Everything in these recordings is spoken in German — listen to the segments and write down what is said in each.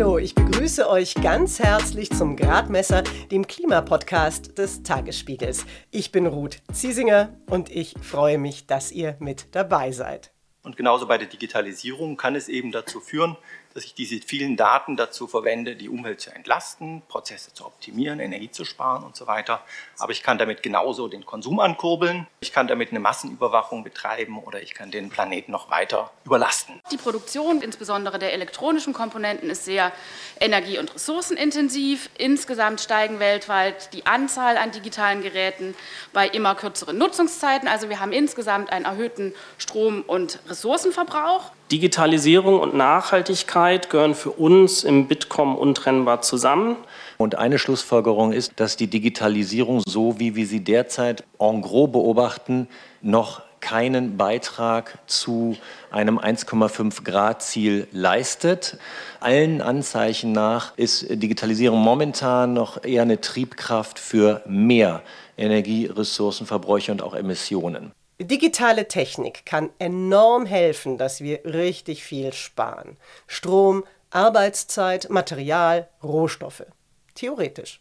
Hallo, ich begrüße euch ganz herzlich zum Gradmesser, dem Klimapodcast des Tagesspiegels. Ich bin Ruth Ziesinger und ich freue mich, dass ihr mit dabei seid. Und genauso bei der Digitalisierung kann es eben dazu führen, dass ich diese vielen Daten dazu verwende, die Umwelt zu entlasten, Prozesse zu optimieren, Energie zu sparen und so weiter. Aber ich kann damit genauso den Konsum ankurbeln, ich kann damit eine Massenüberwachung betreiben oder ich kann den Planeten noch weiter überlasten. Die Produktion, insbesondere der elektronischen Komponenten, ist sehr energie- und ressourcenintensiv. Insgesamt steigen weltweit die Anzahl an digitalen Geräten bei immer kürzeren Nutzungszeiten. Also wir haben insgesamt einen erhöhten Strom- und Ressourcenverbrauch. Digitalisierung und Nachhaltigkeit gehören für uns im Bitkom untrennbar zusammen. Und eine Schlussfolgerung ist, dass die Digitalisierung, so wie wir sie derzeit en gros beobachten, noch keinen Beitrag zu einem 1,5 Grad Ziel leistet. Allen Anzeichen nach ist Digitalisierung momentan noch eher eine Triebkraft für mehr Energie, Ressourcenverbräuche und auch Emissionen. Digitale Technik kann enorm helfen, dass wir richtig viel sparen. Strom, Arbeitszeit, Material, Rohstoffe. Theoretisch.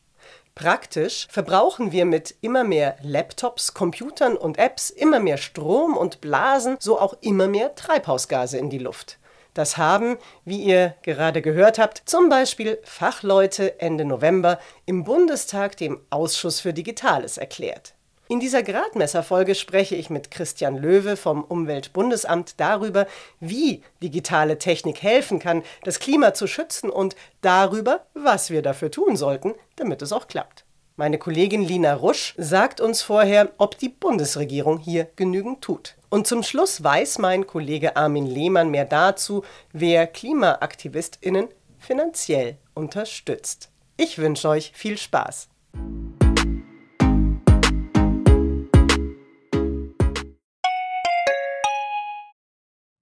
Praktisch verbrauchen wir mit immer mehr Laptops, Computern und Apps immer mehr Strom und blasen so auch immer mehr Treibhausgase in die Luft. Das haben, wie ihr gerade gehört habt, zum Beispiel Fachleute Ende November im Bundestag dem Ausschuss für Digitales erklärt. In dieser Gradmesserfolge spreche ich mit Christian Löwe vom Umweltbundesamt darüber, wie digitale Technik helfen kann, das Klima zu schützen und darüber, was wir dafür tun sollten, damit es auch klappt. Meine Kollegin Lina Rusch sagt uns vorher, ob die Bundesregierung hier genügend tut. Und zum Schluss weiß mein Kollege Armin Lehmann mehr dazu, wer KlimaaktivistInnen finanziell unterstützt. Ich wünsche euch viel Spaß.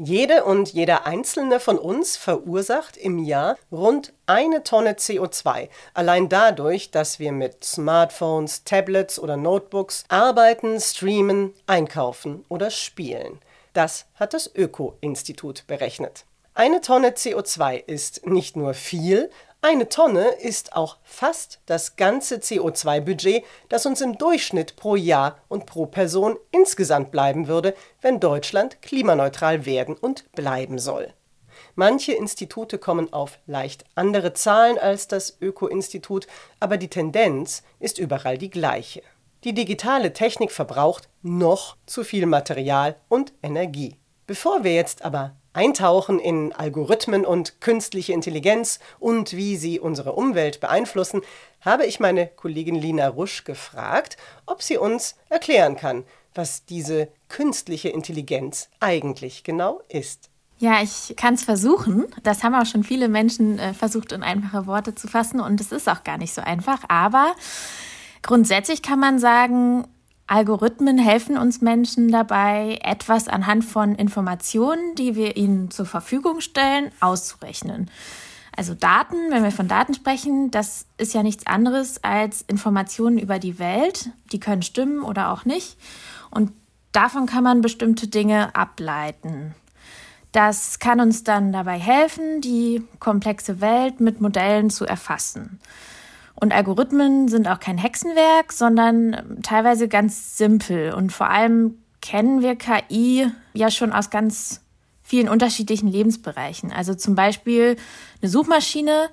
Jede und jeder einzelne von uns verursacht im Jahr rund eine Tonne CO2, allein dadurch, dass wir mit Smartphones, Tablets oder Notebooks arbeiten, streamen, einkaufen oder spielen. Das hat das Öko-Institut berechnet. Eine Tonne CO2 ist nicht nur viel, eine Tonne ist auch fast das ganze CO2-Budget, das uns im Durchschnitt pro Jahr und pro Person insgesamt bleiben würde, wenn Deutschland klimaneutral werden und bleiben soll. Manche Institute kommen auf leicht andere Zahlen als das Öko-Institut, aber die Tendenz ist überall die gleiche. Die digitale Technik verbraucht noch zu viel Material und Energie. Bevor wir jetzt aber eintauchen in Algorithmen und künstliche Intelligenz und wie sie unsere Umwelt beeinflussen, habe ich meine Kollegin Lina Rusch gefragt, ob sie uns erklären kann, was diese künstliche Intelligenz eigentlich genau ist. Ja, ich kann es versuchen. Das haben auch schon viele Menschen äh, versucht, in einfache Worte zu fassen. Und es ist auch gar nicht so einfach. Aber grundsätzlich kann man sagen, Algorithmen helfen uns Menschen dabei, etwas anhand von Informationen, die wir ihnen zur Verfügung stellen, auszurechnen. Also Daten, wenn wir von Daten sprechen, das ist ja nichts anderes als Informationen über die Welt. Die können stimmen oder auch nicht. Und davon kann man bestimmte Dinge ableiten. Das kann uns dann dabei helfen, die komplexe Welt mit Modellen zu erfassen. Und Algorithmen sind auch kein Hexenwerk, sondern ähm, teilweise ganz simpel. Und vor allem kennen wir KI ja schon aus ganz vielen unterschiedlichen Lebensbereichen. Also zum Beispiel eine Suchmaschine,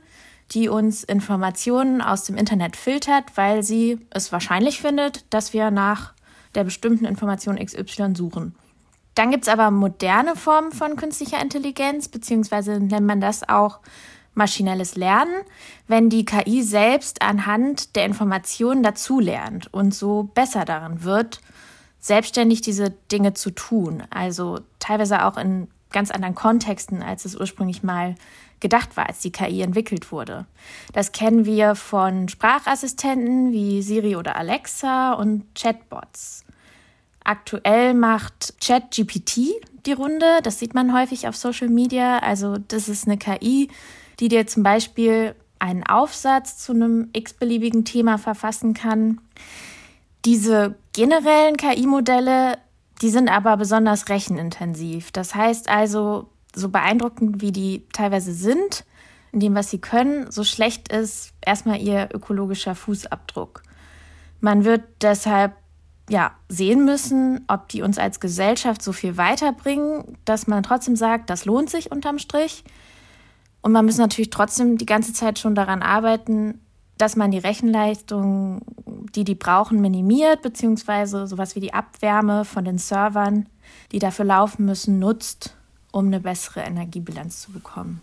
die uns Informationen aus dem Internet filtert, weil sie es wahrscheinlich findet, dass wir nach der bestimmten Information XY suchen. Dann gibt es aber moderne Formen von künstlicher Intelligenz, beziehungsweise nennt man das auch maschinelles Lernen, wenn die KI selbst anhand der Informationen dazulernt und so besser darin wird, selbstständig diese Dinge zu tun. Also teilweise auch in ganz anderen Kontexten, als es ursprünglich mal gedacht war, als die KI entwickelt wurde. Das kennen wir von Sprachassistenten wie Siri oder Alexa und Chatbots. Aktuell macht ChatGPT die Runde. Das sieht man häufig auf Social Media. Also das ist eine KI, die dir zum Beispiel einen Aufsatz zu einem x-beliebigen Thema verfassen kann. Diese generellen KI-Modelle, die sind aber besonders rechenintensiv. Das heißt also, so beeindruckend wie die teilweise sind, in dem, was sie können, so schlecht ist erstmal ihr ökologischer Fußabdruck. Man wird deshalb ja, sehen müssen, ob die uns als Gesellschaft so viel weiterbringen, dass man trotzdem sagt, das lohnt sich unterm Strich. Und man muss natürlich trotzdem die ganze Zeit schon daran arbeiten, dass man die Rechenleistung, die die brauchen, minimiert, beziehungsweise sowas wie die Abwärme von den Servern, die dafür laufen müssen, nutzt, um eine bessere Energiebilanz zu bekommen.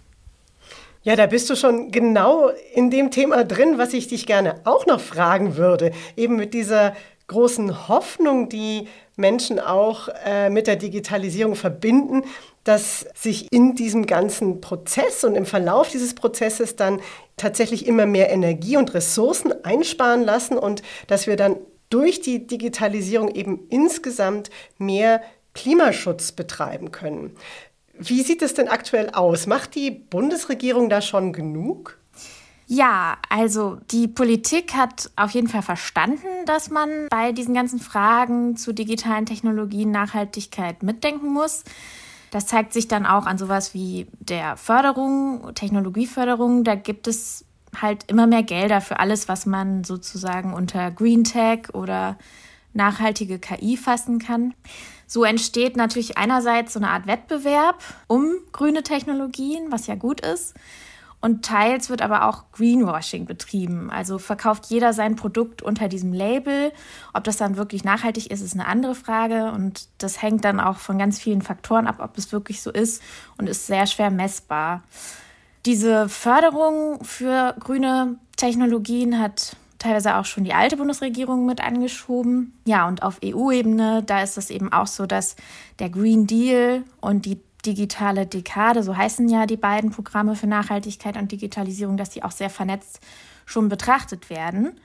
Ja, da bist du schon genau in dem Thema drin, was ich dich gerne auch noch fragen würde. Eben mit dieser großen Hoffnung, die Menschen auch äh, mit der Digitalisierung verbinden, dass sich in diesem ganzen Prozess und im Verlauf dieses Prozesses dann tatsächlich immer mehr Energie und Ressourcen einsparen lassen und dass wir dann durch die Digitalisierung eben insgesamt mehr Klimaschutz betreiben können. Wie sieht es denn aktuell aus? Macht die Bundesregierung da schon genug? Ja, also die Politik hat auf jeden Fall verstanden, dass man bei diesen ganzen Fragen zu digitalen Technologien Nachhaltigkeit mitdenken muss. Das zeigt sich dann auch an sowas wie der Förderung, Technologieförderung. Da gibt es halt immer mehr Gelder für alles, was man sozusagen unter Green Tech oder nachhaltige KI fassen kann. So entsteht natürlich einerseits so eine Art Wettbewerb um grüne Technologien, was ja gut ist. Und teils wird aber auch Greenwashing betrieben. Also verkauft jeder sein Produkt unter diesem Label. Ob das dann wirklich nachhaltig ist, ist eine andere Frage. Und das hängt dann auch von ganz vielen Faktoren ab, ob es wirklich so ist und ist sehr schwer messbar. Diese Förderung für grüne Technologien hat teilweise auch schon die alte Bundesregierung mit angeschoben. Ja, und auf EU-Ebene, da ist es eben auch so, dass der Green Deal und die digitale Dekade, so heißen ja die beiden Programme für Nachhaltigkeit und Digitalisierung, dass die auch sehr vernetzt schon betrachtet werden.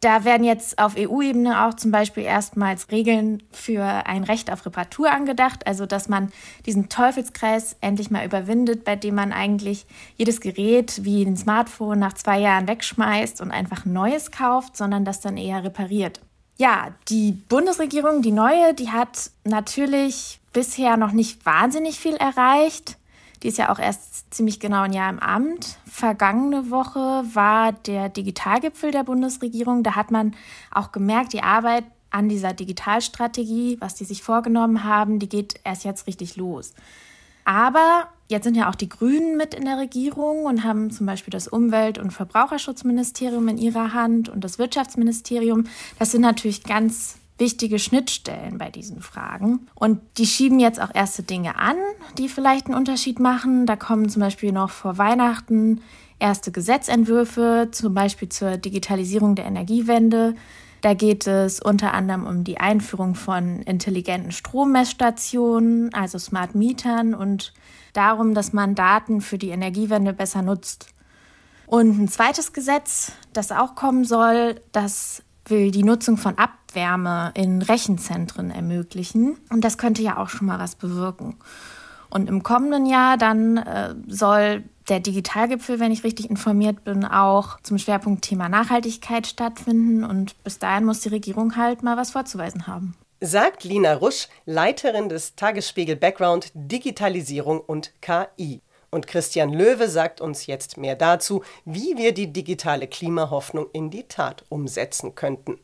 Da werden jetzt auf EU-Ebene auch zum Beispiel erstmals Regeln für ein Recht auf Reparatur angedacht, also dass man diesen Teufelskreis endlich mal überwindet, bei dem man eigentlich jedes Gerät wie ein Smartphone nach zwei Jahren wegschmeißt und einfach ein neues kauft, sondern das dann eher repariert. Ja, die Bundesregierung, die neue, die hat natürlich bisher noch nicht wahnsinnig viel erreicht. Die ist ja auch erst ziemlich genau ein Jahr im Amt. Vergangene Woche war der Digitalgipfel der Bundesregierung. Da hat man auch gemerkt, die Arbeit an dieser Digitalstrategie, was die sich vorgenommen haben, die geht erst jetzt richtig los. Aber jetzt sind ja auch die Grünen mit in der Regierung und haben zum Beispiel das Umwelt- und Verbraucherschutzministerium in ihrer Hand und das Wirtschaftsministerium. Das sind natürlich ganz wichtige Schnittstellen bei diesen Fragen. Und die schieben jetzt auch erste Dinge an, die vielleicht einen Unterschied machen. Da kommen zum Beispiel noch vor Weihnachten erste Gesetzentwürfe, zum Beispiel zur Digitalisierung der Energiewende. Da geht es unter anderem um die Einführung von intelligenten Strommessstationen, also Smart Mietern und darum, dass man Daten für die Energiewende besser nutzt. Und ein zweites Gesetz, das auch kommen soll, das will die Nutzung von Abwärme in Rechenzentren ermöglichen. Und das könnte ja auch schon mal was bewirken. Und im kommenden Jahr dann äh, soll der Digitalgipfel, wenn ich richtig informiert bin, auch zum Schwerpunktthema Nachhaltigkeit stattfinden. Und bis dahin muss die Regierung halt mal was vorzuweisen haben. Sagt Lina Rusch, Leiterin des Tagesspiegel Background Digitalisierung und KI. Und Christian Löwe sagt uns jetzt mehr dazu, wie wir die digitale Klimahoffnung in die Tat umsetzen könnten.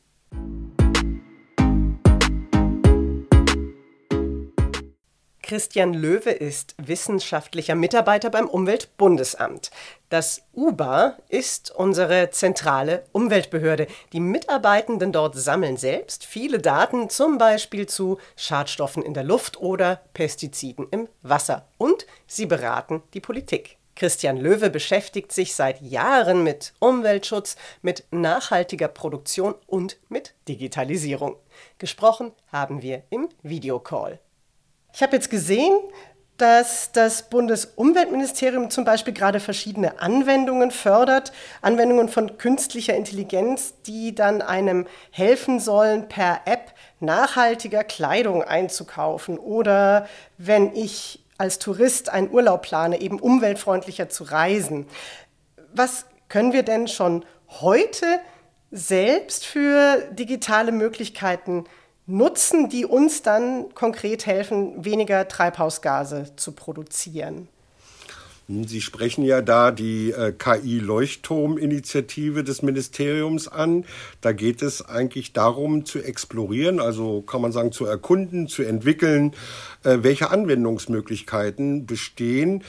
Christian Löwe ist wissenschaftlicher Mitarbeiter beim Umweltbundesamt. Das UBA ist unsere zentrale Umweltbehörde. Die Mitarbeitenden dort sammeln selbst viele Daten, zum Beispiel zu Schadstoffen in der Luft oder Pestiziden im Wasser. Und sie beraten die Politik. Christian Löwe beschäftigt sich seit Jahren mit Umweltschutz, mit nachhaltiger Produktion und mit Digitalisierung. Gesprochen haben wir im Videocall. Ich habe jetzt gesehen, dass das Bundesumweltministerium zum Beispiel gerade verschiedene Anwendungen fördert, Anwendungen von künstlicher Intelligenz, die dann einem helfen sollen, per App nachhaltiger Kleidung einzukaufen oder wenn ich als Tourist einen Urlaub plane, eben umweltfreundlicher zu reisen. Was können wir denn schon heute selbst für digitale Möglichkeiten nutzen, die uns dann konkret helfen, weniger Treibhausgase zu produzieren? Sie sprechen ja da die äh, KI-Leuchtturm-Initiative des Ministeriums an. Da geht es eigentlich darum zu explorieren, also kann man sagen zu erkunden, zu entwickeln, äh, welche Anwendungsmöglichkeiten bestehen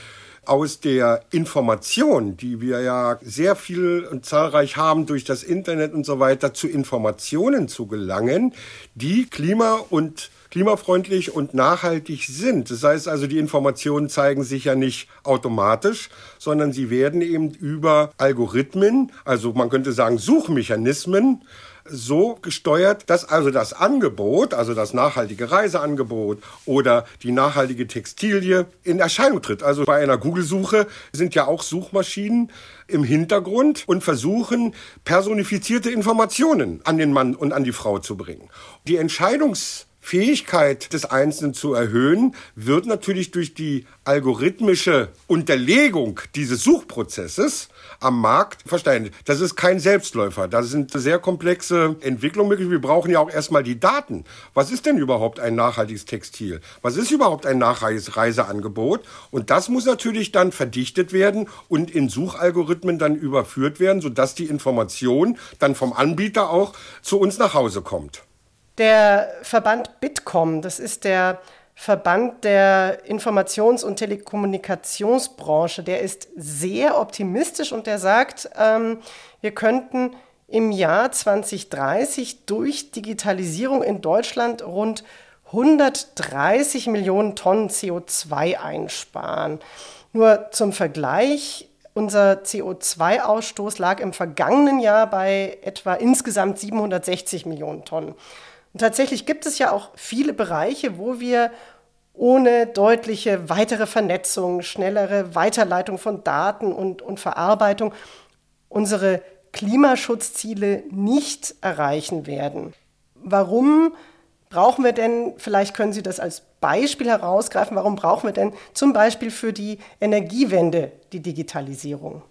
aus der Information, die wir ja sehr viel und zahlreich haben durch das Internet und so weiter, zu Informationen zu gelangen, die klima- und klimafreundlich und nachhaltig sind. Das heißt also, die Informationen zeigen sich ja nicht automatisch, sondern sie werden eben über Algorithmen, also man könnte sagen Suchmechanismen, so gesteuert, dass also das Angebot, also das nachhaltige Reiseangebot oder die nachhaltige Textilie in Erscheinung tritt. Also bei einer Google-Suche sind ja auch Suchmaschinen im Hintergrund und versuchen, personifizierte Informationen an den Mann und an die Frau zu bringen. Die Entscheidungs Fähigkeit des Einzelnen zu erhöhen, wird natürlich durch die algorithmische Unterlegung dieses Suchprozesses am Markt verstanden. Das ist kein Selbstläufer. Das sind sehr komplexe Entwicklungen möglich. Wir brauchen ja auch erstmal die Daten. Was ist denn überhaupt ein nachhaltiges Textil? Was ist überhaupt ein nachhaltiges Reiseangebot? Und das muss natürlich dann verdichtet werden und in Suchalgorithmen dann überführt werden, sodass die Information dann vom Anbieter auch zu uns nach Hause kommt. Der Verband Bitkom, das ist der Verband der Informations- und Telekommunikationsbranche, der ist sehr optimistisch und der sagt, ähm, wir könnten im Jahr 2030 durch Digitalisierung in Deutschland rund 130 Millionen Tonnen CO2 einsparen. Nur zum Vergleich, unser CO2-Ausstoß lag im vergangenen Jahr bei etwa insgesamt 760 Millionen Tonnen. Und tatsächlich gibt es ja auch viele Bereiche, wo wir ohne deutliche weitere Vernetzung, schnellere Weiterleitung von Daten und, und Verarbeitung unsere Klimaschutzziele nicht erreichen werden. Warum brauchen wir denn, vielleicht können Sie das als Beispiel herausgreifen, warum brauchen wir denn zum Beispiel für die Energiewende die Digitalisierung?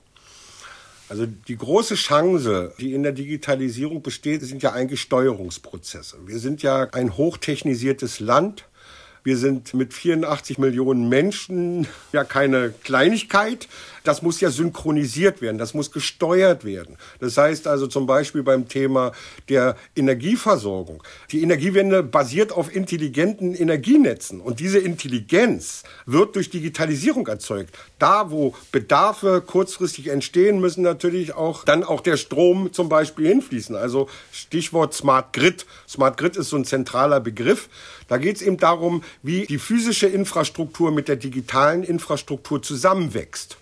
Also die große Chance, die in der Digitalisierung besteht, sind ja eigentlich Steuerungsprozesse. Wir sind ja ein hochtechnisiertes Land. Wir sind mit 84 Millionen Menschen ja keine Kleinigkeit. Das muss ja synchronisiert werden, das muss gesteuert werden. Das heißt also zum Beispiel beim Thema der Energieversorgung. Die Energiewende basiert auf intelligenten Energienetzen und diese Intelligenz wird durch Digitalisierung erzeugt. Da, wo Bedarfe kurzfristig entstehen, müssen natürlich auch dann auch der Strom zum Beispiel hinfließen. Also Stichwort Smart Grid. Smart Grid ist so ein zentraler Begriff. Da geht es eben darum, wie die physische Infrastruktur mit der digitalen Infrastruktur zusammenwächst.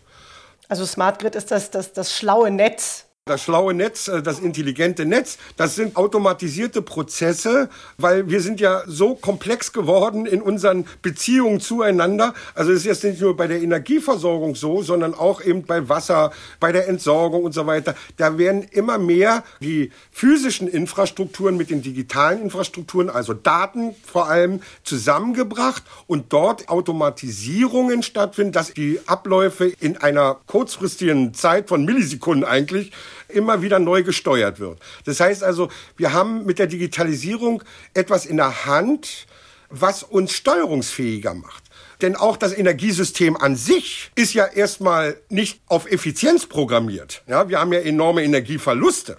Also Smart Grid ist das, das, das schlaue Netz, das schlaue Netz, äh, das intelligente Netz, das sind automatisierte Prozesse, weil wir sind ja so komplex geworden in unseren Beziehungen zueinander. Also es ist jetzt nicht nur bei der Energieversorgung so, sondern auch eben bei Wasser, bei der Entsorgung und so weiter. Da werden immer mehr die physischen Infrastrukturen mit den digitalen Infrastrukturen, also Daten vor allem, zusammengebracht und dort Automatisierungen stattfinden, dass die Abläufe in einer kurzfristigen Zeit von Millisekunden eigentlich immer wieder neu gesteuert wird. Das heißt also, wir haben mit der Digitalisierung etwas in der Hand, was uns steuerungsfähiger macht. Denn auch das Energiesystem an sich ist ja erstmal nicht auf Effizienz programmiert. Ja, wir haben ja enorme Energieverluste.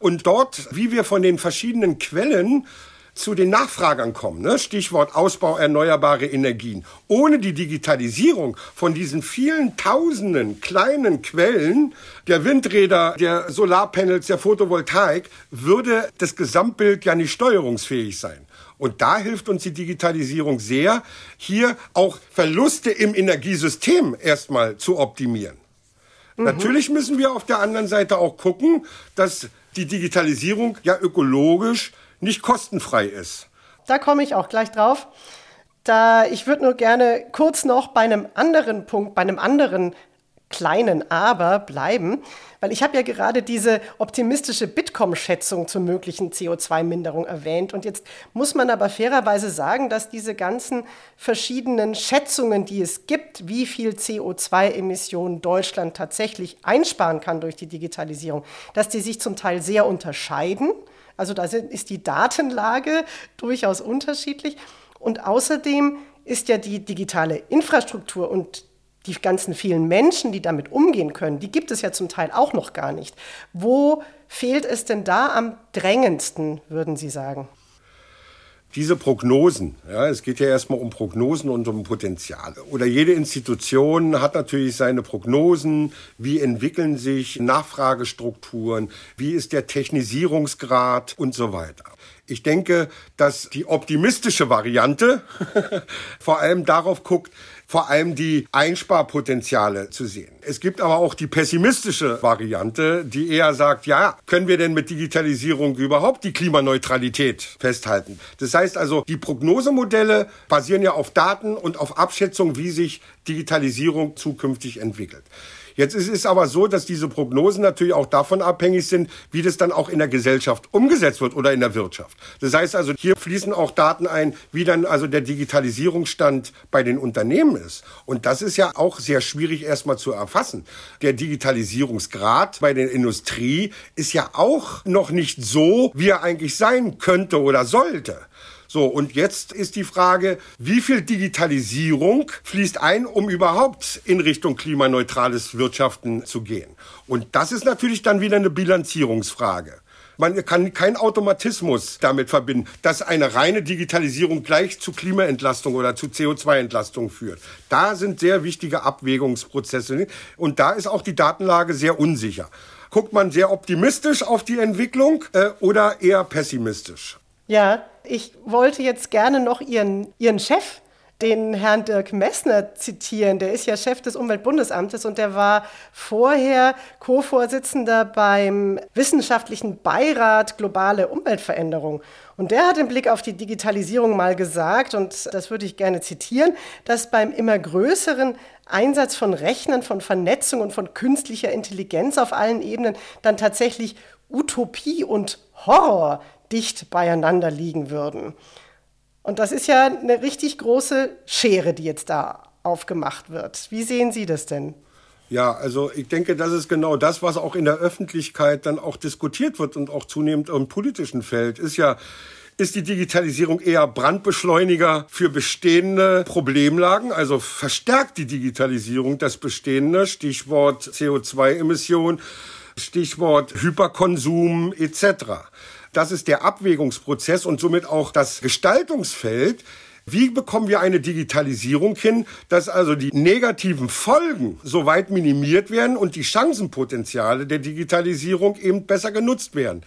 Und dort, wie wir von den verschiedenen Quellen zu den Nachfragern kommen. Ne? Stichwort Ausbau erneuerbare Energien. Ohne die Digitalisierung von diesen vielen tausenden kleinen Quellen der Windräder, der Solarpanels, der Photovoltaik, würde das Gesamtbild ja nicht steuerungsfähig sein. Und da hilft uns die Digitalisierung sehr, hier auch Verluste im Energiesystem erstmal zu optimieren. Mhm. Natürlich müssen wir auf der anderen Seite auch gucken, dass die Digitalisierung ja ökologisch nicht kostenfrei ist. Da komme ich auch gleich drauf. Da ich würde nur gerne kurz noch bei einem anderen Punkt, bei einem anderen kleinen Aber bleiben, weil ich habe ja gerade diese optimistische Bitkom-Schätzung zur möglichen CO2-Minderung erwähnt. Und jetzt muss man aber fairerweise sagen, dass diese ganzen verschiedenen Schätzungen, die es gibt, wie viel CO2-Emissionen Deutschland tatsächlich einsparen kann durch die Digitalisierung, dass die sich zum Teil sehr unterscheiden. Also da ist die Datenlage durchaus unterschiedlich. Und außerdem ist ja die digitale Infrastruktur und die ganzen vielen Menschen, die damit umgehen können, die gibt es ja zum Teil auch noch gar nicht. Wo fehlt es denn da am drängendsten, würden Sie sagen? Diese Prognosen, ja, es geht ja erstmal um Prognosen und um Potenziale. Oder jede Institution hat natürlich seine Prognosen. Wie entwickeln sich Nachfragestrukturen? Wie ist der Technisierungsgrad und so weiter? Ich denke, dass die optimistische Variante vor allem darauf guckt, vor allem die Einsparpotenziale zu sehen. Es gibt aber auch die pessimistische Variante, die eher sagt, ja, können wir denn mit Digitalisierung überhaupt die Klimaneutralität festhalten? Das heißt also, die Prognosemodelle basieren ja auf Daten und auf Abschätzung, wie sich Digitalisierung zukünftig entwickelt. Jetzt ist es aber so, dass diese Prognosen natürlich auch davon abhängig sind, wie das dann auch in der Gesellschaft umgesetzt wird oder in der Wirtschaft. Das heißt also, hier fließen auch Daten ein, wie dann also der Digitalisierungsstand bei den Unternehmen ist. Und das ist ja auch sehr schwierig erstmal zu erfassen. Der Digitalisierungsgrad bei der Industrie ist ja auch noch nicht so, wie er eigentlich sein könnte oder sollte. So, und jetzt ist die Frage, wie viel Digitalisierung fließt ein, um überhaupt in Richtung klimaneutrales Wirtschaften zu gehen? Und das ist natürlich dann wieder eine Bilanzierungsfrage. Man kann keinen Automatismus damit verbinden, dass eine reine Digitalisierung gleich zu Klimaentlastung oder zu CO2-Entlastung führt. Da sind sehr wichtige Abwägungsprozesse und da ist auch die Datenlage sehr unsicher. Guckt man sehr optimistisch auf die Entwicklung äh, oder eher pessimistisch? Ja, ich wollte jetzt gerne noch Ihren, Ihren Chef, den Herrn Dirk Messner zitieren. Der ist ja Chef des Umweltbundesamtes und der war vorher Co-Vorsitzender beim Wissenschaftlichen Beirat Globale Umweltveränderung. Und der hat im Blick auf die Digitalisierung mal gesagt, und das würde ich gerne zitieren, dass beim immer größeren Einsatz von Rechnern, von Vernetzung und von künstlicher Intelligenz auf allen Ebenen dann tatsächlich Utopie und Horror dicht beieinander liegen würden. Und das ist ja eine richtig große Schere, die jetzt da aufgemacht wird. Wie sehen Sie das denn? Ja, also ich denke, das ist genau das, was auch in der Öffentlichkeit dann auch diskutiert wird und auch zunehmend im politischen Feld, ist ja, ist die Digitalisierung eher Brandbeschleuniger für bestehende Problemlagen, also verstärkt die Digitalisierung das Bestehende, Stichwort CO2-Emission, Stichwort Hyperkonsum etc. Das ist der Abwägungsprozess und somit auch das Gestaltungsfeld. Wie bekommen wir eine Digitalisierung hin, dass also die negativen Folgen so weit minimiert werden und die Chancenpotenziale der Digitalisierung eben besser genutzt werden?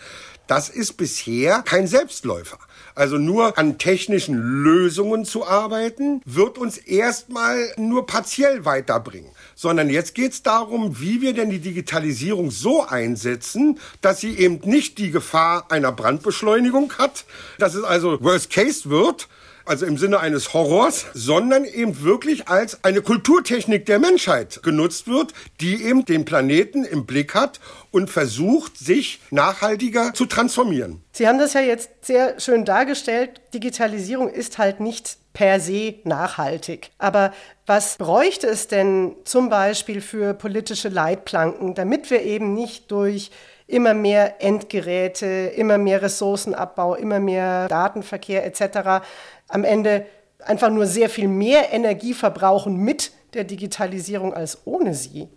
Das ist bisher kein Selbstläufer. Also nur an technischen Lösungen zu arbeiten, wird uns erstmal nur partiell weiterbringen. Sondern jetzt geht es darum, wie wir denn die Digitalisierung so einsetzen, dass sie eben nicht die Gefahr einer Brandbeschleunigung hat, dass es also Worst Case wird, also im Sinne eines Horrors, sondern eben wirklich als eine Kulturtechnik der Menschheit genutzt wird, die eben den Planeten im Blick hat und versucht, sich nachhaltiger zu transformieren. Sie haben das ja jetzt sehr schön dargestellt. Digitalisierung ist halt nicht per se nachhaltig. Aber was bräuchte es denn zum Beispiel für politische Leitplanken, damit wir eben nicht durch immer mehr Endgeräte, immer mehr Ressourcenabbau, immer mehr Datenverkehr etc. am Ende einfach nur sehr viel mehr Energie verbrauchen mit der Digitalisierung als ohne sie.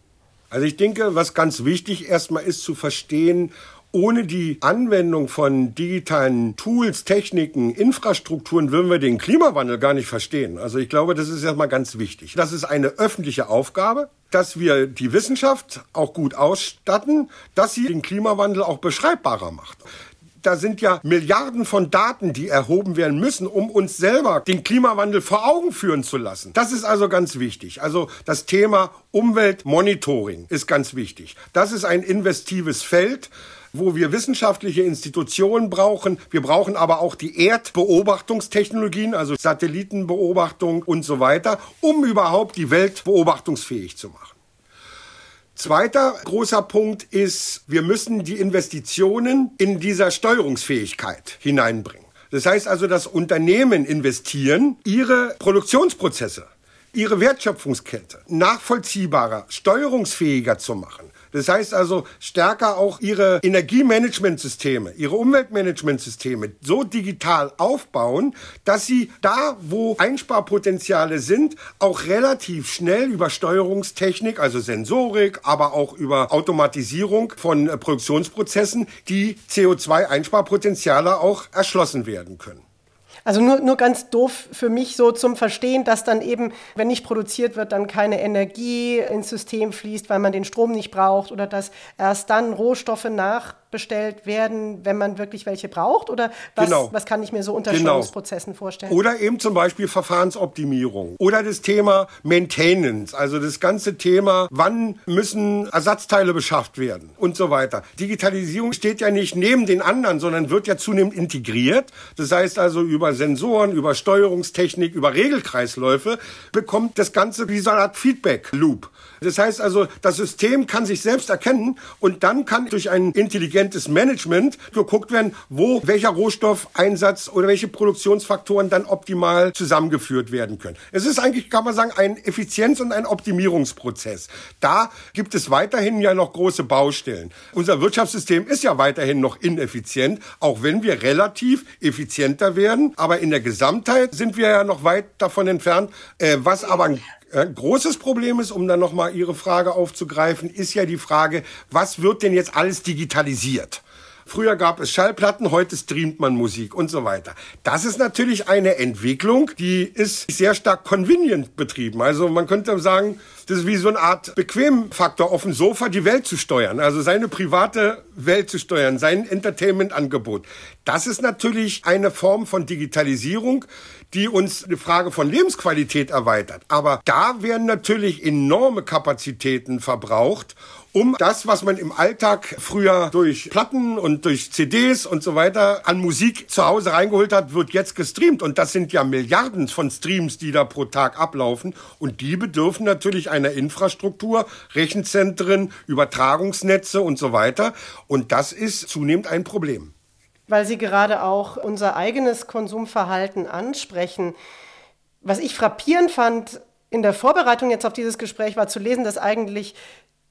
Also ich denke, was ganz wichtig erstmal ist zu verstehen, ohne die Anwendung von digitalen Tools, Techniken, Infrastrukturen würden wir den Klimawandel gar nicht verstehen. Also ich glaube, das ist erstmal ganz wichtig. Das ist eine öffentliche Aufgabe, dass wir die Wissenschaft auch gut ausstatten, dass sie den Klimawandel auch beschreibbarer macht da sind ja Milliarden von Daten, die erhoben werden müssen, um uns selber den Klimawandel vor Augen führen zu lassen. Das ist also ganz wichtig. Also das Thema Umweltmonitoring ist ganz wichtig. Das ist ein investives Feld wo wir wissenschaftliche Institutionen brauchen. Wir brauchen aber auch die Erdbeobachtungstechnologien, also Satellitenbeobachtung und so weiter, um überhaupt die Welt beobachtungsfähig zu machen. Zweiter großer Punkt ist, wir müssen die Investitionen in dieser Steuerungsfähigkeit hineinbringen. Das heißt also, dass Unternehmen investieren, ihre Produktionsprozesse, ihre Wertschöpfungskette nachvollziehbarer, steuerungsfähiger zu machen. Das heißt also, stärker auch ihre Energiemanagementsysteme, ihre Umweltmanagementsysteme so digital aufbauen, dass sie da, wo Einsparpotenziale sind, auch relativ schnell über Steuerungstechnik, also Sensorik, aber auch über Automatisierung von äh, Produktionsprozessen, die CO2-Einsparpotenziale auch erschlossen werden können. Also nur, nur ganz doof für mich so zum Verstehen, dass dann eben, wenn nicht produziert wird, dann keine Energie ins System fließt, weil man den Strom nicht braucht oder dass erst dann Rohstoffe nachbestellt werden, wenn man wirklich welche braucht? Oder was, genau. was kann ich mir so unter genau. Steuerungsprozessen vorstellen? Oder eben zum Beispiel Verfahrensoptimierung oder das Thema Maintenance, also das ganze Thema, wann müssen Ersatzteile beschafft werden und so weiter. Digitalisierung steht ja nicht neben den anderen, sondern wird ja zunehmend integriert. Das heißt also über Sensoren, über Steuerungstechnik, über Regelkreisläufe bekommt das Ganze wie so eine Art Feedback-Loop. Das heißt also, das System kann sich selbst erkennen und dann kann durch ein intelligentes Management geguckt werden, wo welcher Rohstoffeinsatz oder welche Produktionsfaktoren dann optimal zusammengeführt werden können. Es ist eigentlich, kann man sagen, ein Effizienz- und ein Optimierungsprozess. Da gibt es weiterhin ja noch große Baustellen. Unser Wirtschaftssystem ist ja weiterhin noch ineffizient, auch wenn wir relativ effizienter werden. Aber in der Gesamtheit sind wir ja noch weit davon entfernt. Äh, was aber ein großes Problem ist, um dann nochmal Ihre Frage aufzugreifen, ist ja die Frage, was wird denn jetzt alles digitalisiert? Früher gab es Schallplatten, heute streamt man Musik und so weiter. Das ist natürlich eine Entwicklung, die ist sehr stark convenient betrieben. Also man könnte sagen, das ist wie so eine Art Bequemfaktor auf dem Sofa, die Welt zu steuern. Also seine private Welt zu steuern, sein Entertainment-Angebot. Das ist natürlich eine Form von Digitalisierung, die uns eine Frage von Lebensqualität erweitert. Aber da werden natürlich enorme Kapazitäten verbraucht um das, was man im Alltag früher durch Platten und durch CDs und so weiter an Musik zu Hause reingeholt hat, wird jetzt gestreamt. Und das sind ja Milliarden von Streams, die da pro Tag ablaufen. Und die bedürfen natürlich einer Infrastruktur, Rechenzentren, Übertragungsnetze und so weiter. Und das ist zunehmend ein Problem. Weil Sie gerade auch unser eigenes Konsumverhalten ansprechen. Was ich frappierend fand in der Vorbereitung jetzt auf dieses Gespräch war zu lesen, dass eigentlich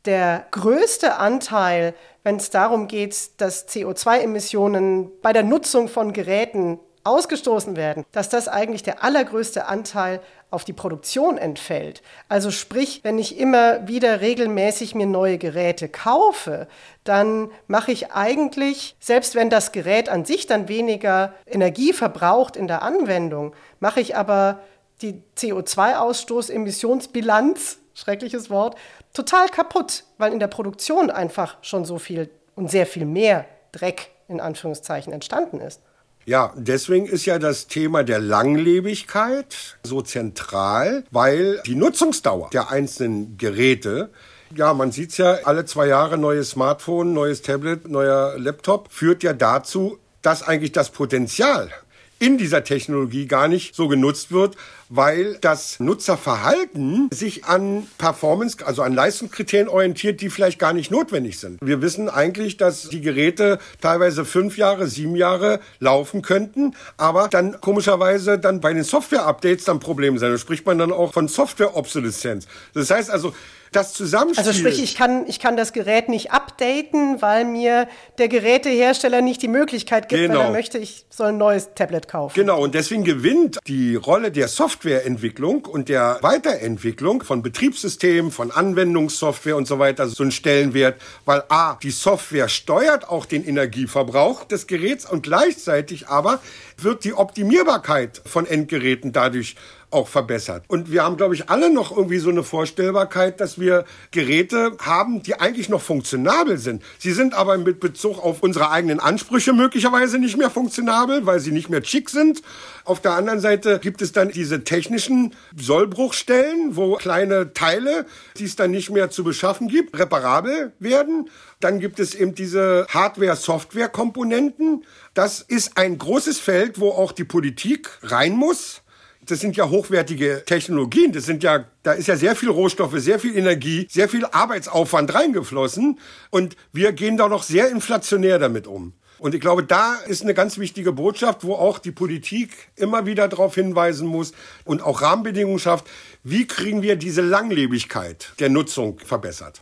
der größte Anteil, wenn es darum geht, dass CO2-Emissionen bei der Nutzung von Geräten ausgestoßen werden, dass das eigentlich der allergrößte Anteil auf die Produktion entfällt. Also sprich, wenn ich immer wieder regelmäßig mir neue Geräte kaufe, dann mache ich eigentlich, selbst wenn das Gerät an sich dann weniger Energie verbraucht in der Anwendung, mache ich aber die CO2-Ausstoß-Emissionsbilanz, schreckliches Wort, total kaputt, weil in der Produktion einfach schon so viel und sehr viel mehr Dreck in Anführungszeichen entstanden ist. Ja, deswegen ist ja das Thema der Langlebigkeit so zentral, weil die Nutzungsdauer der einzelnen Geräte ja, man sieht es ja, alle zwei Jahre neues Smartphone, neues Tablet, neuer Laptop führt ja dazu, dass eigentlich das Potenzial in dieser Technologie gar nicht so genutzt wird, weil das Nutzerverhalten sich an Performance, also an Leistungskriterien orientiert, die vielleicht gar nicht notwendig sind. Wir wissen eigentlich, dass die Geräte teilweise fünf Jahre, sieben Jahre laufen könnten, aber dann komischerweise dann bei den Software-Updates dann Probleme sein. Da spricht man dann auch von Software-Obsoleszenz. Das heißt also, das Zusammenspiel. Also sprich, ich kann, ich kann das Gerät nicht updaten, weil mir der Gerätehersteller nicht die Möglichkeit gibt, genau. weil er möchte, ich soll ein neues Tablet kaufen. Genau, und deswegen gewinnt die Rolle der Softwareentwicklung und der Weiterentwicklung von Betriebssystemen, von Anwendungssoftware und so weiter so einen Stellenwert, weil A, die Software steuert auch den Energieverbrauch des Geräts und gleichzeitig aber wird die Optimierbarkeit von Endgeräten dadurch auch verbessert. Und wir haben, glaube ich, alle noch irgendwie so eine Vorstellbarkeit, dass wir Geräte haben, die eigentlich noch funktionabel sind. Sie sind aber mit Bezug auf unsere eigenen Ansprüche möglicherweise nicht mehr funktionabel, weil sie nicht mehr schick sind. Auf der anderen Seite gibt es dann diese technischen Sollbruchstellen, wo kleine Teile, die es dann nicht mehr zu beschaffen gibt, reparabel werden. Dann gibt es eben diese Hardware-Software-Komponenten. Das ist ein großes Feld, wo auch die Politik rein muss das sind ja hochwertige Technologien. Das sind ja, da ist ja sehr viel Rohstoffe, sehr viel Energie, sehr viel Arbeitsaufwand reingeflossen. Und wir gehen da noch sehr inflationär damit um. Und ich glaube, da ist eine ganz wichtige Botschaft, wo auch die Politik immer wieder darauf hinweisen muss und auch Rahmenbedingungen schafft. Wie kriegen wir diese Langlebigkeit der Nutzung verbessert?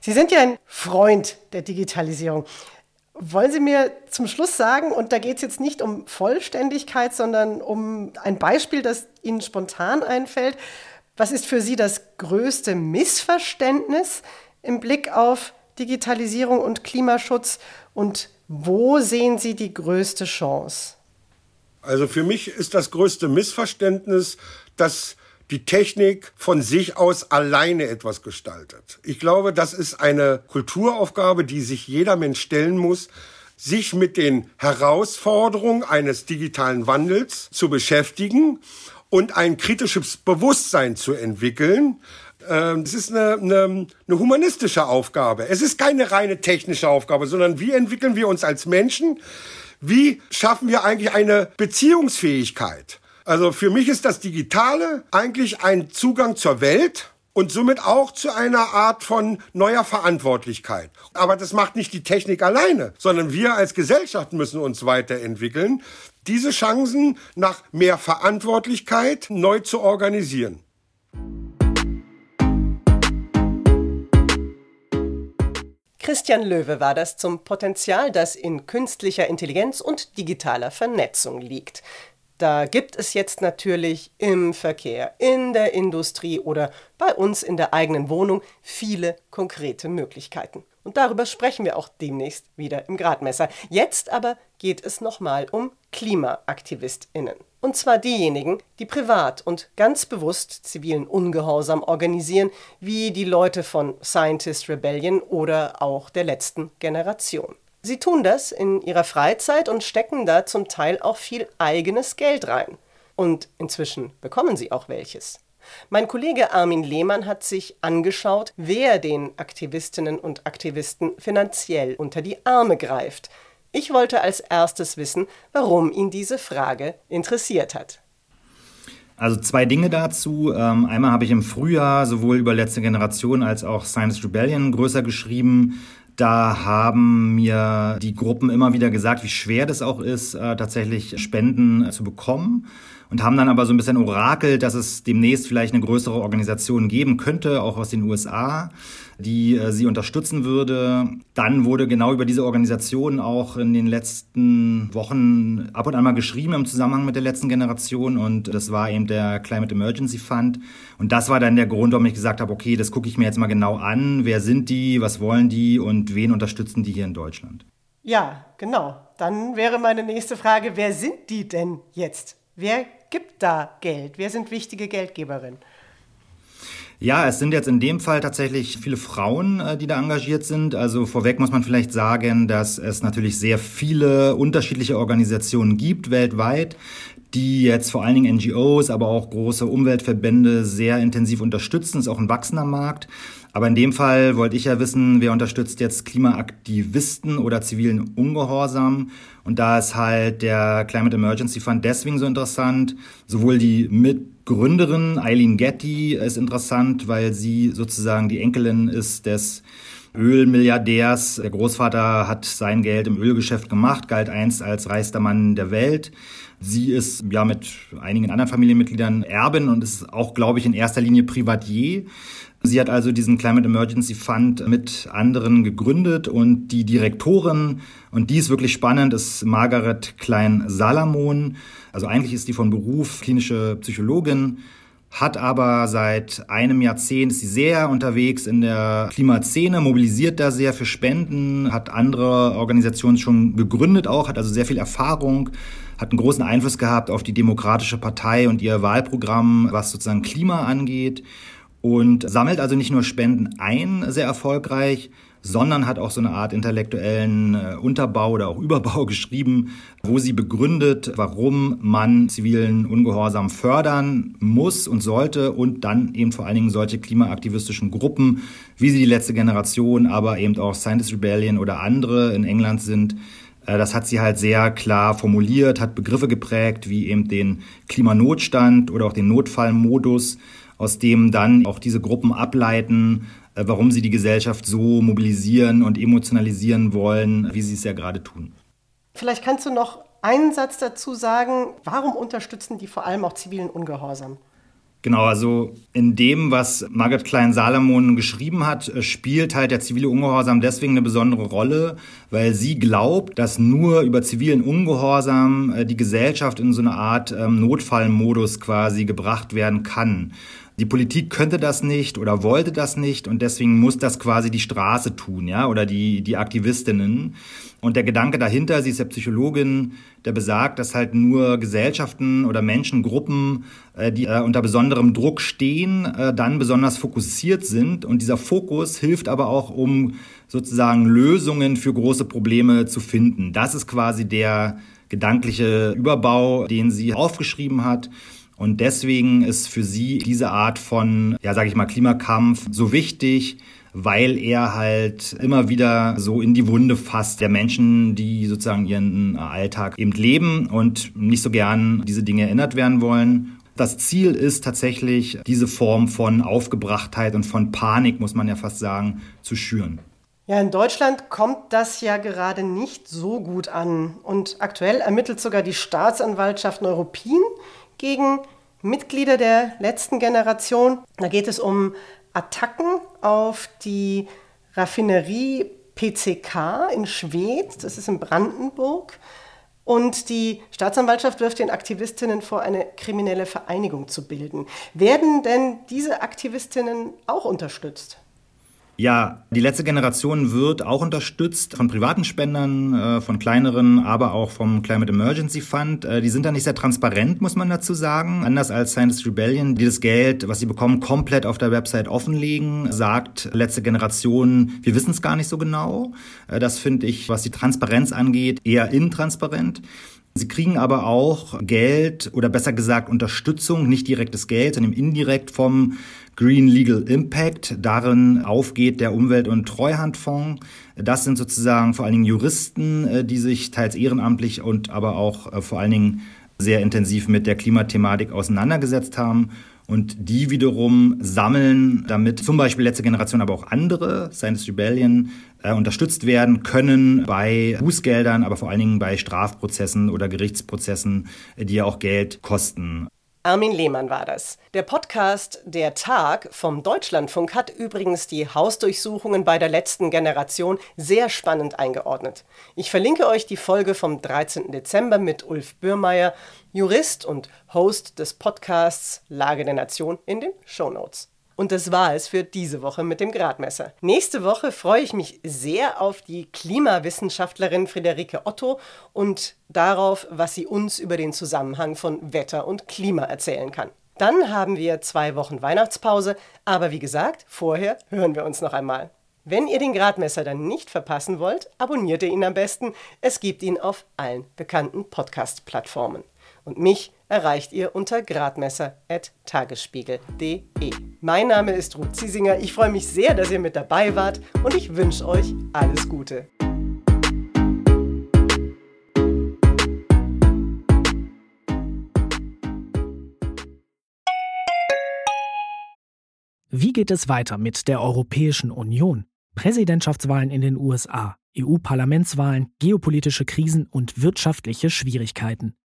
Sie sind ja ein Freund der Digitalisierung. Wollen Sie mir zum Schluss sagen, und da geht es jetzt nicht um Vollständigkeit, sondern um ein Beispiel, das Ihnen spontan einfällt. Was ist für Sie das größte Missverständnis im Blick auf Digitalisierung und Klimaschutz und wo sehen Sie die größte Chance? Also für mich ist das größte Missverständnis, dass die Technik von sich aus alleine etwas gestaltet. Ich glaube, das ist eine Kulturaufgabe, die sich jeder Mensch stellen muss, sich mit den Herausforderungen eines digitalen Wandels zu beschäftigen und ein kritisches Bewusstsein zu entwickeln. Ähm, es ist eine, eine, eine humanistische Aufgabe. Es ist keine reine technische Aufgabe, sondern wie entwickeln wir uns als Menschen? Wie schaffen wir eigentlich eine Beziehungsfähigkeit? Also für mich ist das Digitale eigentlich ein Zugang zur Welt und somit auch zu einer Art von neuer Verantwortlichkeit. Aber das macht nicht die Technik alleine, sondern wir als Gesellschaft müssen uns weiterentwickeln, diese Chancen nach mehr Verantwortlichkeit neu zu organisieren. Christian Löwe war das zum Potenzial, das in künstlicher Intelligenz und digitaler Vernetzung liegt. Da gibt es jetzt natürlich im Verkehr, in der Industrie oder bei uns in der eigenen Wohnung viele konkrete Möglichkeiten. Und darüber sprechen wir auch demnächst wieder im Gradmesser. Jetzt aber geht es nochmal um KlimaaktivistInnen. Und zwar diejenigen, die privat und ganz bewusst zivilen Ungehorsam organisieren, wie die Leute von Scientist Rebellion oder auch der letzten Generation. Sie tun das in ihrer Freizeit und stecken da zum Teil auch viel eigenes Geld rein. Und inzwischen bekommen sie auch welches. Mein Kollege Armin Lehmann hat sich angeschaut, wer den Aktivistinnen und Aktivisten finanziell unter die Arme greift. Ich wollte als erstes wissen, warum ihn diese Frage interessiert hat. Also zwei Dinge dazu. Ähm, einmal habe ich im Frühjahr sowohl über letzte Generation als auch Science Rebellion größer geschrieben, da haben mir die Gruppen immer wieder gesagt, wie schwer das auch ist, äh, tatsächlich Spenden zu bekommen. Und haben dann aber so ein bisschen orakelt, dass es demnächst vielleicht eine größere Organisation geben könnte, auch aus den USA die äh, sie unterstützen würde. Dann wurde genau über diese Organisation auch in den letzten Wochen ab und an mal geschrieben im Zusammenhang mit der letzten Generation und das war eben der Climate Emergency Fund. Und das war dann der Grund, warum ich gesagt habe, okay, das gucke ich mir jetzt mal genau an. Wer sind die, was wollen die und wen unterstützen die hier in Deutschland? Ja, genau. Dann wäre meine nächste Frage, wer sind die denn jetzt? Wer gibt da Geld? Wer sind wichtige Geldgeberinnen? Ja, es sind jetzt in dem Fall tatsächlich viele Frauen, äh, die da engagiert sind. Also vorweg muss man vielleicht sagen, dass es natürlich sehr viele unterschiedliche Organisationen gibt weltweit, die jetzt vor allen Dingen NGOs, aber auch große Umweltverbände sehr intensiv unterstützen. Ist auch ein wachsender Markt. Aber in dem Fall wollte ich ja wissen, wer unterstützt jetzt Klimaaktivisten oder zivilen Ungehorsam. Und da ist halt der Climate Emergency Fund deswegen so interessant. Sowohl die Mitgründerin Eileen Getty ist interessant, weil sie sozusagen die Enkelin ist des Ölmilliardärs. Der Großvater hat sein Geld im Ölgeschäft gemacht, galt einst als reichster Mann der Welt. Sie ist ja mit einigen anderen Familienmitgliedern Erbin und ist auch, glaube ich, in erster Linie Privatier. Sie hat also diesen Climate Emergency Fund mit anderen gegründet und die Direktorin, und die ist wirklich spannend, ist Margaret Klein-Salamon. Also eigentlich ist die von Beruf klinische Psychologin, hat aber seit einem Jahrzehnt, ist sie sehr unterwegs in der Klimaszene, mobilisiert da sehr für Spenden, hat andere Organisationen schon gegründet auch, hat also sehr viel Erfahrung, hat einen großen Einfluss gehabt auf die Demokratische Partei und ihr Wahlprogramm, was sozusagen Klima angeht und sammelt also nicht nur Spenden ein, sehr erfolgreich, sondern hat auch so eine Art intellektuellen äh, Unterbau oder auch Überbau geschrieben, wo sie begründet, warum man zivilen Ungehorsam fördern muss und sollte und dann eben vor allen Dingen solche klimaaktivistischen Gruppen, wie sie die letzte Generation, aber eben auch Scientist Rebellion oder andere in England sind, das hat sie halt sehr klar formuliert, hat Begriffe geprägt, wie eben den Klimanotstand oder auch den Notfallmodus, aus dem dann auch diese Gruppen ableiten, äh, warum sie die Gesellschaft so mobilisieren und emotionalisieren wollen, wie sie es ja gerade tun. Vielleicht kannst du noch einen Satz dazu sagen, warum unterstützen die vor allem auch zivilen Ungehorsam? Genau, also in dem, was Margaret Klein-Salomon geschrieben hat, äh, spielt halt der zivile Ungehorsam deswegen eine besondere Rolle, weil sie glaubt, dass nur über zivilen Ungehorsam äh, die Gesellschaft in so eine Art ähm, Notfallmodus quasi gebracht werden kann. Die Politik könnte das nicht oder wollte das nicht und deswegen muss das quasi die Straße tun, ja, oder die, die Aktivistinnen. Und der Gedanke dahinter, sie ist ja Psychologin, der besagt, dass halt nur Gesellschaften oder Menschengruppen, äh, die äh, unter besonderem Druck stehen, äh, dann besonders fokussiert sind. Und dieser Fokus hilft aber auch, um sozusagen Lösungen für große Probleme zu finden. Das ist quasi der gedankliche Überbau, den sie aufgeschrieben hat. Und deswegen ist für sie diese Art von, ja, sage ich mal, Klimakampf so wichtig, weil er halt immer wieder so in die Wunde fasst der Menschen, die sozusagen ihren Alltag eben leben und nicht so gern diese Dinge erinnert werden wollen. Das Ziel ist tatsächlich, diese Form von Aufgebrachtheit und von Panik, muss man ja fast sagen, zu schüren. Ja, in Deutschland kommt das ja gerade nicht so gut an. Und aktuell ermittelt sogar die Staatsanwaltschaft Neuruppin gegen Mitglieder der letzten Generation. Da geht es um Attacken auf die Raffinerie PCK in Schwedt, das ist in Brandenburg. Und die Staatsanwaltschaft wirft den Aktivistinnen vor, eine kriminelle Vereinigung zu bilden. Werden denn diese Aktivistinnen auch unterstützt? Ja, die letzte Generation wird auch unterstützt von privaten Spendern, äh, von kleineren, aber auch vom Climate Emergency Fund. Äh, die sind da nicht sehr transparent, muss man dazu sagen. Anders als Scientist Rebellion, die das Geld, was sie bekommen, komplett auf der Website offenlegen, sagt letzte Generation, wir wissen es gar nicht so genau. Äh, das finde ich, was die Transparenz angeht, eher intransparent. Sie kriegen aber auch Geld oder besser gesagt Unterstützung, nicht direktes Geld, sondern indirekt vom Green Legal Impact. Darin aufgeht der Umwelt- und Treuhandfonds. Das sind sozusagen vor allen Dingen Juristen, äh, die sich teils ehrenamtlich und aber auch äh, vor allen Dingen sehr intensiv mit der Klimathematik auseinandergesetzt haben. Und die wiederum sammeln, damit zum Beispiel letzte Generation, aber auch andere, Science Rebellion, äh, unterstützt werden können bei Bußgeldern, aber vor allen Dingen bei Strafprozessen oder Gerichtsprozessen, die ja auch Geld kosten. Armin Lehmann war das. Der Podcast Der Tag vom Deutschlandfunk hat übrigens die Hausdurchsuchungen bei der letzten Generation sehr spannend eingeordnet. Ich verlinke euch die Folge vom 13. Dezember mit Ulf Bürmeier, Jurist und Host des Podcasts Lage der Nation in den Show Notes. Und das war es für diese Woche mit dem Gradmesser. Nächste Woche freue ich mich sehr auf die Klimawissenschaftlerin Friederike Otto und darauf, was sie uns über den Zusammenhang von Wetter und Klima erzählen kann. Dann haben wir zwei Wochen Weihnachtspause, aber wie gesagt, vorher hören wir uns noch einmal. Wenn ihr den Gradmesser dann nicht verpassen wollt, abonniert ihr ihn am besten. Es gibt ihn auf allen bekannten Podcast-Plattformen. Und mich erreicht ihr unter gradmesser.tagesspiegel.de. Mein Name ist Ruth Ziesinger. Ich freue mich sehr, dass ihr mit dabei wart und ich wünsche euch alles Gute. Wie geht es weiter mit der Europäischen Union? Präsidentschaftswahlen in den USA, EU-Parlamentswahlen, geopolitische Krisen und wirtschaftliche Schwierigkeiten.